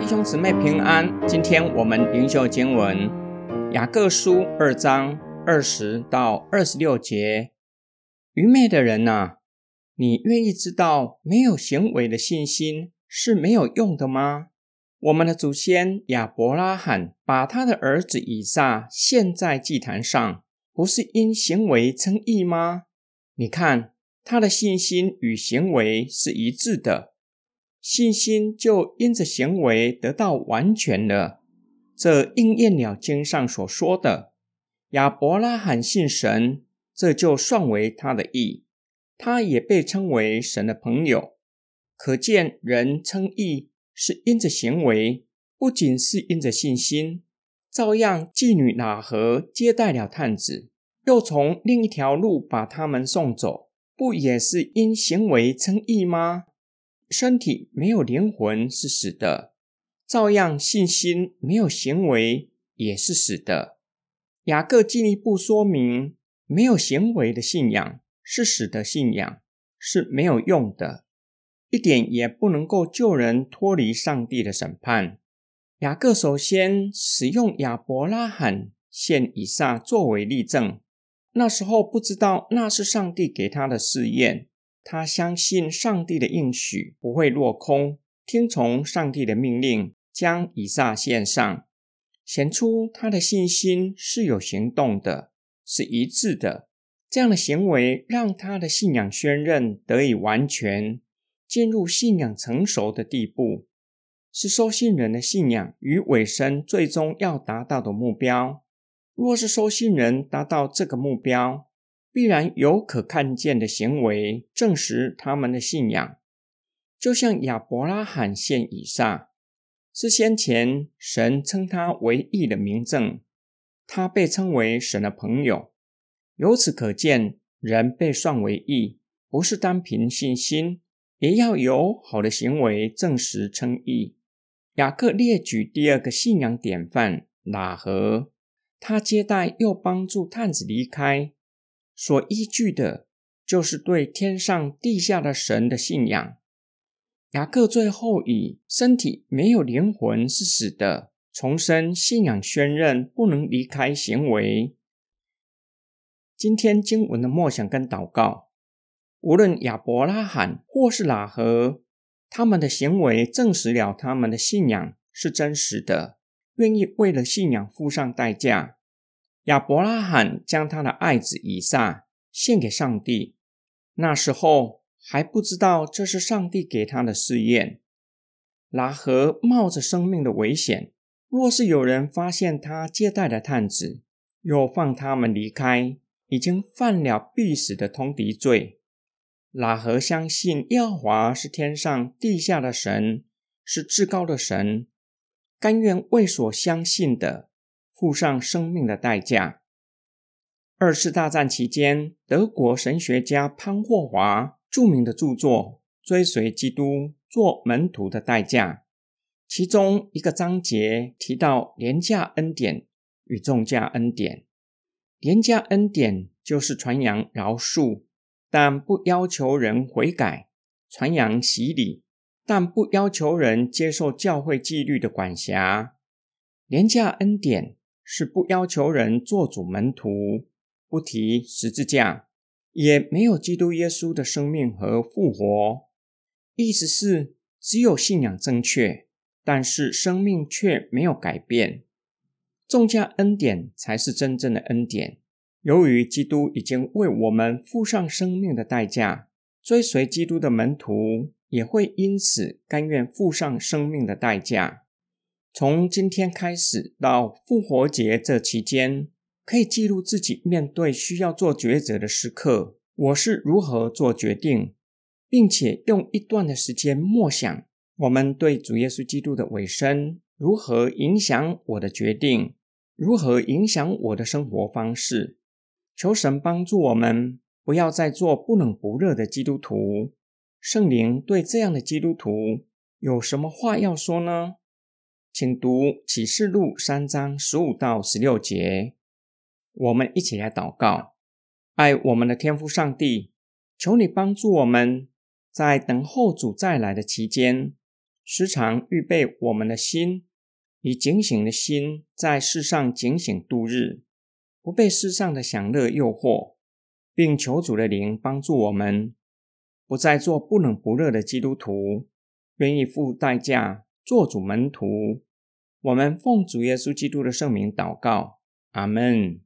弟兄姊妹平安，今天我们灵修经文雅各书二章二十到二十六节。愚昧的人呐，你愿意知道没有行为的信心是没有用的吗？我们的祖先亚伯拉罕把他的儿子以撒献在祭坛上，不是因行为称义吗？你看他的信心与行为是一致的。信心就因着行为得到完全了，这应验了经上所说的：“亚伯拉罕信神，这就算为他的义。”他也被称为神的朋友。可见人称义是因着行为，不仅是因着信心。照样，妓女喇合接待了探子，又从另一条路把他们送走，不也是因行为称义吗？身体没有灵魂是死的，照样信心没有行为也是死的。雅各进一步说明，没有行为的信仰是死的信仰，是没有用的，一点也不能够救人脱离上帝的审判。雅各首先使用亚伯拉罕献以撒作为例证，那时候不知道那是上帝给他的试验。他相信上帝的应许不会落空，听从上帝的命令，将以撒献上，显出他的信心是有行动的，是一致的。这样的行为让他的信仰宣认得以完全，进入信仰成熟的地步，是收信人的信仰与尾声最终要达到的目标。若是收信人达到这个目标，必然有可看见的行为证实他们的信仰，就像亚伯拉罕献以撒，是先前神称他为义的明证，他被称为神的朋友。由此可见，人被算为义，不是单凭信心，也要有好的行为证实称义。雅各列举第二个信仰典范喇合，他接待又帮助探子离开。所依据的，就是对天上地下的神的信仰。雅各最后以身体没有灵魂是死的，重生信仰宣认不能离开行为。今天经文的默想跟祷告，无论亚伯拉罕或是喇合，他们的行为证实了他们的信仰是真实的，愿意为了信仰付上代价。亚伯拉罕将他的爱子以撒献给上帝，那时候还不知道这是上帝给他的试验。拉合冒着生命的危险，若是有人发现他接待的探子，又放他们离开，已经犯了必死的通敌罪。拉合相信耶和华是天上地下的神，是至高的神，甘愿为所相信的。付上生命的代价。二次大战期间，德国神学家潘霍华著名的著作《追随基督做门徒的代价》，其中一个章节提到廉价恩典与重价恩典。廉价恩典就是传扬饶恕，但不要求人悔改；传扬洗礼，但不要求人接受教会纪律的管辖。廉价恩典。是不要求人做主门徒，不提十字架，也没有基督耶稣的生命和复活。意思是只有信仰正确，但是生命却没有改变。重价恩典才是真正的恩典。由于基督已经为我们付上生命的代价，追随基督的门徒也会因此甘愿付上生命的代价。从今天开始到复活节这期间，可以记录自己面对需要做抉择的时刻，我是如何做决定，并且用一段的时间默想，我们对主耶稣基督的尾声如何影响我的决定，如何影响我的生活方式。求神帮助我们，不要再做不冷不热的基督徒。圣灵对这样的基督徒有什么话要说呢？请读启示录三章十五到十六节，我们一起来祷告。爱我们的天父上帝，求你帮助我们，在等候主再来的期间，时常预备我们的心，以警醒的心在世上警醒度日，不被世上的享乐诱惑，并求主的灵帮助我们，不再做不冷不热的基督徒愿意付代价做主门徒。我们奉主耶稣基督的圣名祷告阿门。